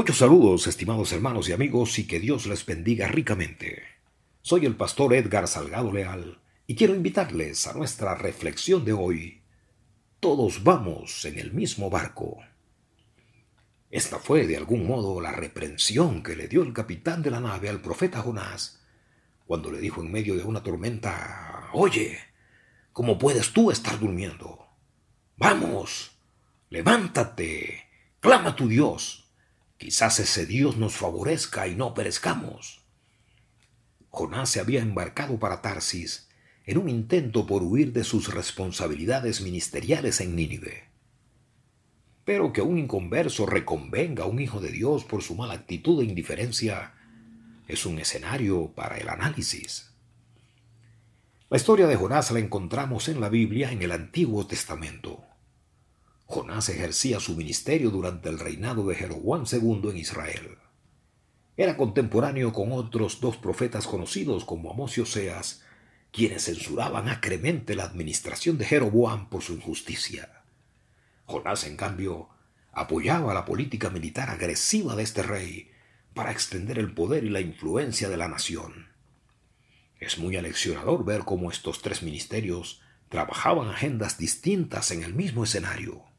Muchos saludos, estimados hermanos y amigos, y que Dios les bendiga ricamente. Soy el pastor Edgar Salgado Leal y quiero invitarles a nuestra reflexión de hoy. Todos vamos en el mismo barco. Esta fue, de algún modo, la reprensión que le dio el capitán de la nave al profeta Jonás, cuando le dijo en medio de una tormenta, Oye, ¿cómo puedes tú estar durmiendo? Vamos, levántate, clama a tu Dios Quizás ese Dios nos favorezca y no perezcamos. Jonás se había embarcado para Tarsis en un intento por huir de sus responsabilidades ministeriales en Nínive. Pero que un inconverso reconvenga a un hijo de Dios por su mala actitud e indiferencia es un escenario para el análisis. La historia de Jonás la encontramos en la Biblia en el Antiguo Testamento. Jonás ejercía su ministerio durante el reinado de Jeroboam II en Israel. Era contemporáneo con otros dos profetas conocidos como Amós y Oseas, quienes censuraban acremente la administración de Jeroboam por su injusticia. Jonás, en cambio, apoyaba la política militar agresiva de este rey para extender el poder y la influencia de la nación. Es muy aleccionador ver cómo estos tres ministerios trabajaban agendas distintas en el mismo escenario.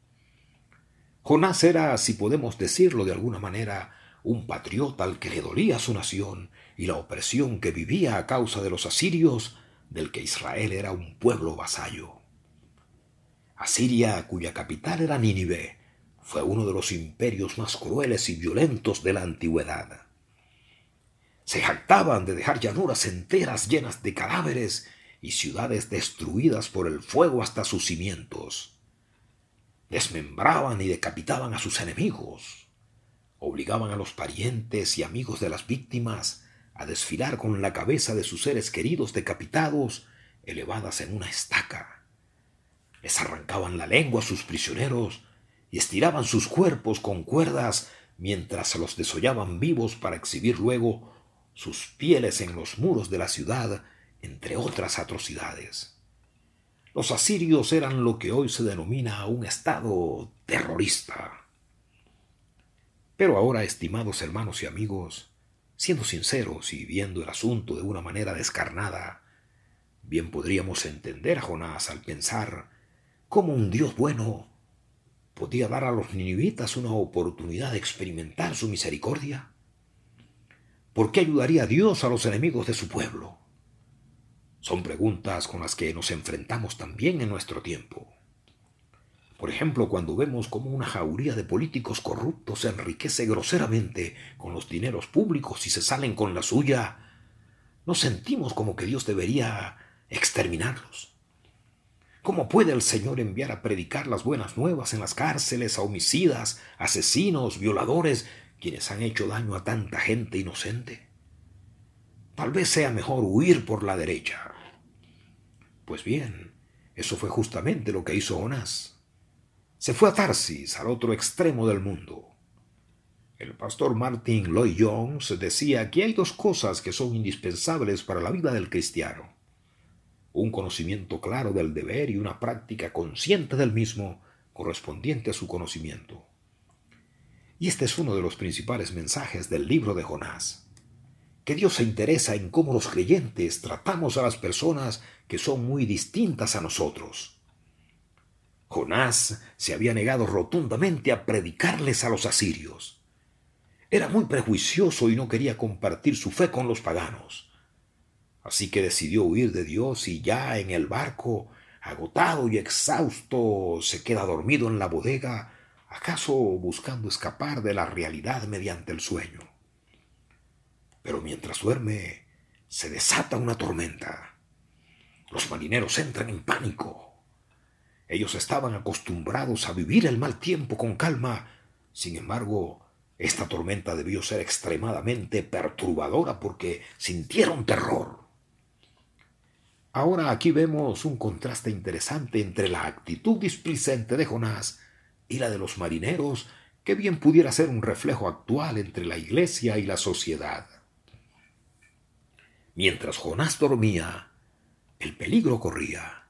Jonás era, si podemos decirlo de alguna manera, un patriota al que le dolía su nación y la opresión que vivía a causa de los asirios, del que Israel era un pueblo vasallo. Asiria, cuya capital era Nínive, fue uno de los imperios más crueles y violentos de la antigüedad. Se jactaban de dejar llanuras enteras llenas de cadáveres y ciudades destruidas por el fuego hasta sus cimientos desmembraban y decapitaban a sus enemigos, obligaban a los parientes y amigos de las víctimas a desfilar con la cabeza de sus seres queridos decapitados elevadas en una estaca. Les arrancaban la lengua a sus prisioneros y estiraban sus cuerpos con cuerdas mientras los desollaban vivos para exhibir luego sus pieles en los muros de la ciudad, entre otras atrocidades. Los asirios eran lo que hoy se denomina un estado terrorista. Pero ahora, estimados hermanos y amigos, siendo sinceros y viendo el asunto de una manera descarnada, bien podríamos entender a Jonás al pensar cómo un Dios bueno podía dar a los ninivitas una oportunidad de experimentar su misericordia. ¿Por qué ayudaría Dios a los enemigos de su pueblo? Son preguntas con las que nos enfrentamos también en nuestro tiempo. Por ejemplo, cuando vemos cómo una jauría de políticos corruptos se enriquece groseramente con los dineros públicos y se salen con la suya, nos sentimos como que Dios debería exterminarlos. ¿Cómo puede el Señor enviar a predicar las buenas nuevas en las cárceles a homicidas, asesinos, violadores, quienes han hecho daño a tanta gente inocente? Tal vez sea mejor huir por la derecha, pues bien, eso fue justamente lo que hizo Jonás. Se fue a Tarsis, al otro extremo del mundo. El pastor Martin Lloyd Jones decía que hay dos cosas que son indispensables para la vida del cristiano. Un conocimiento claro del deber y una práctica consciente del mismo correspondiente a su conocimiento. Y este es uno de los principales mensajes del libro de Jonás que Dios se interesa en cómo los creyentes tratamos a las personas que son muy distintas a nosotros. Jonás se había negado rotundamente a predicarles a los asirios. Era muy prejuicioso y no quería compartir su fe con los paganos. Así que decidió huir de Dios y ya en el barco, agotado y exhausto, se queda dormido en la bodega, acaso buscando escapar de la realidad mediante el sueño. Pero mientras duerme, se desata una tormenta. Los marineros entran en pánico. Ellos estaban acostumbrados a vivir el mal tiempo con calma. Sin embargo, esta tormenta debió ser extremadamente perturbadora porque sintieron terror. Ahora aquí vemos un contraste interesante entre la actitud displicente de Jonás y la de los marineros, que bien pudiera ser un reflejo actual entre la iglesia y la sociedad. Mientras Jonás dormía, el peligro corría.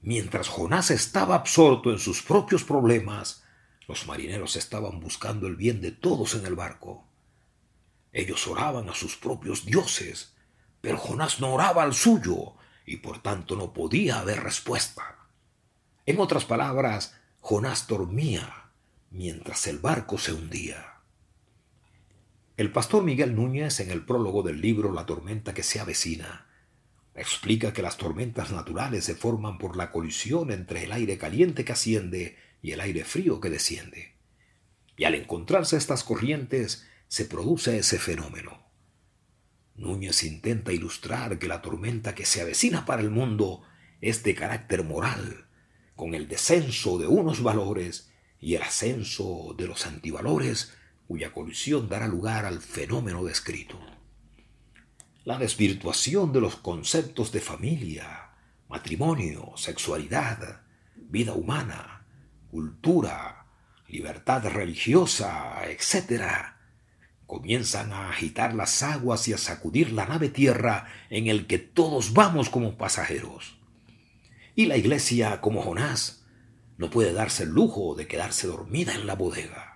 Mientras Jonás estaba absorto en sus propios problemas, Los marineros estaban buscando el bien de todos en el barco. Ellos oraban a sus propios dioses, pero Jonás no oraba al suyo y por tanto no podía haber respuesta. En otras palabras, Jonás dormía mientras el barco se hundía. El pastor Miguel Núñez, en el prólogo del libro La tormenta que se avecina, explica que las tormentas naturales se forman por la colisión entre el aire caliente que asciende y el aire frío que desciende. Y al encontrarse estas corrientes se produce ese fenómeno. Núñez intenta ilustrar que la tormenta que se avecina para el mundo es de carácter moral, con el descenso de unos valores y el ascenso de los antivalores cuya colisión dará lugar al fenómeno descrito. La desvirtuación de los conceptos de familia, matrimonio, sexualidad, vida humana, cultura, libertad religiosa, etc., comienzan a agitar las aguas y a sacudir la nave tierra en el que todos vamos como pasajeros. Y la iglesia, como Jonás, no puede darse el lujo de quedarse dormida en la bodega.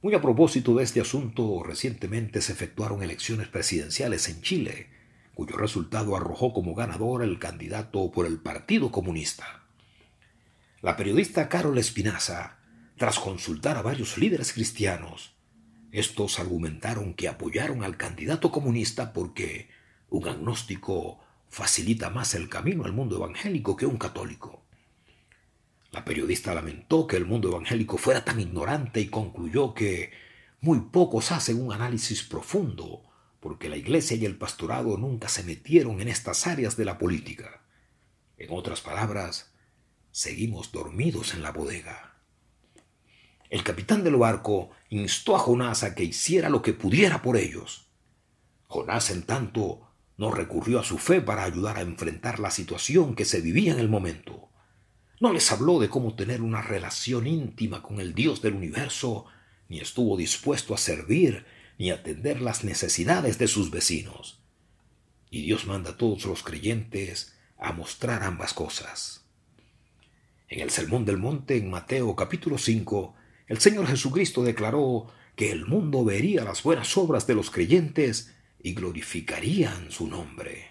Muy a propósito de este asunto, recientemente se efectuaron elecciones presidenciales en Chile, cuyo resultado arrojó como ganador el candidato por el Partido Comunista. La periodista Carol Espinaza, tras consultar a varios líderes cristianos, estos argumentaron que apoyaron al candidato comunista porque un agnóstico facilita más el camino al mundo evangélico que un católico. La periodista lamentó que el mundo evangélico fuera tan ignorante y concluyó que muy pocos hacen un análisis profundo, porque la iglesia y el pastorado nunca se metieron en estas áreas de la política. En otras palabras, seguimos dormidos en la bodega. El capitán del barco instó a Jonás a que hiciera lo que pudiera por ellos. Jonás, en tanto, no recurrió a su fe para ayudar a enfrentar la situación que se vivía en el momento. No les habló de cómo tener una relación íntima con el Dios del universo, ni estuvo dispuesto a servir ni atender las necesidades de sus vecinos. Y Dios manda a todos los creyentes a mostrar ambas cosas. En el Sermón del Monte, en Mateo capítulo 5, el Señor Jesucristo declaró que el mundo vería las buenas obras de los creyentes y glorificarían su nombre.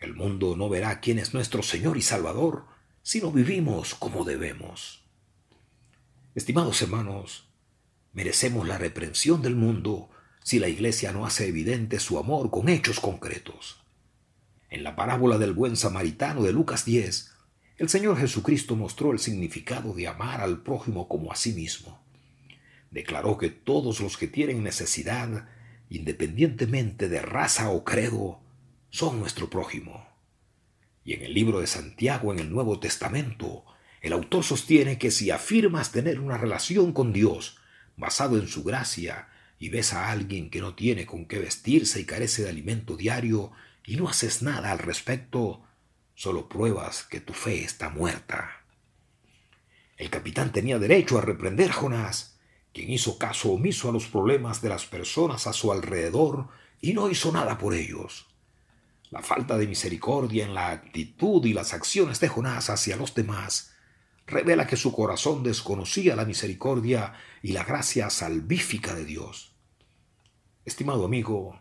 El mundo no verá quién es nuestro Señor y Salvador, si no vivimos como debemos. Estimados hermanos, merecemos la reprensión del mundo si la Iglesia no hace evidente su amor con hechos concretos. En la parábola del buen samaritano de Lucas 10, el Señor Jesucristo mostró el significado de amar al prójimo como a sí mismo. Declaró que todos los que tienen necesidad, independientemente de raza o credo, son nuestro prójimo. Y en el libro de Santiago, en el Nuevo Testamento, el autor sostiene que si afirmas tener una relación con Dios basado en su gracia y ves a alguien que no tiene con qué vestirse y carece de alimento diario y no haces nada al respecto, solo pruebas que tu fe está muerta. El capitán tenía derecho a reprender a Jonás, quien hizo caso omiso a los problemas de las personas a su alrededor y no hizo nada por ellos. La falta de misericordia en la actitud y las acciones de Jonás hacia los demás revela que su corazón desconocía la misericordia y la gracia salvífica de Dios. Estimado amigo,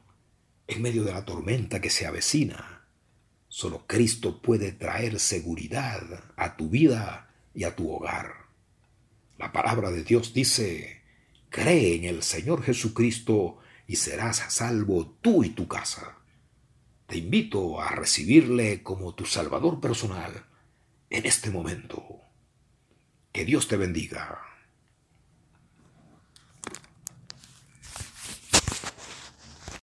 en medio de la tormenta que se avecina, solo Cristo puede traer seguridad a tu vida y a tu hogar. La palabra de Dios dice, cree en el Señor Jesucristo y serás salvo tú y tu casa. Te invito a recibirle como tu Salvador personal en este momento. Que Dios te bendiga.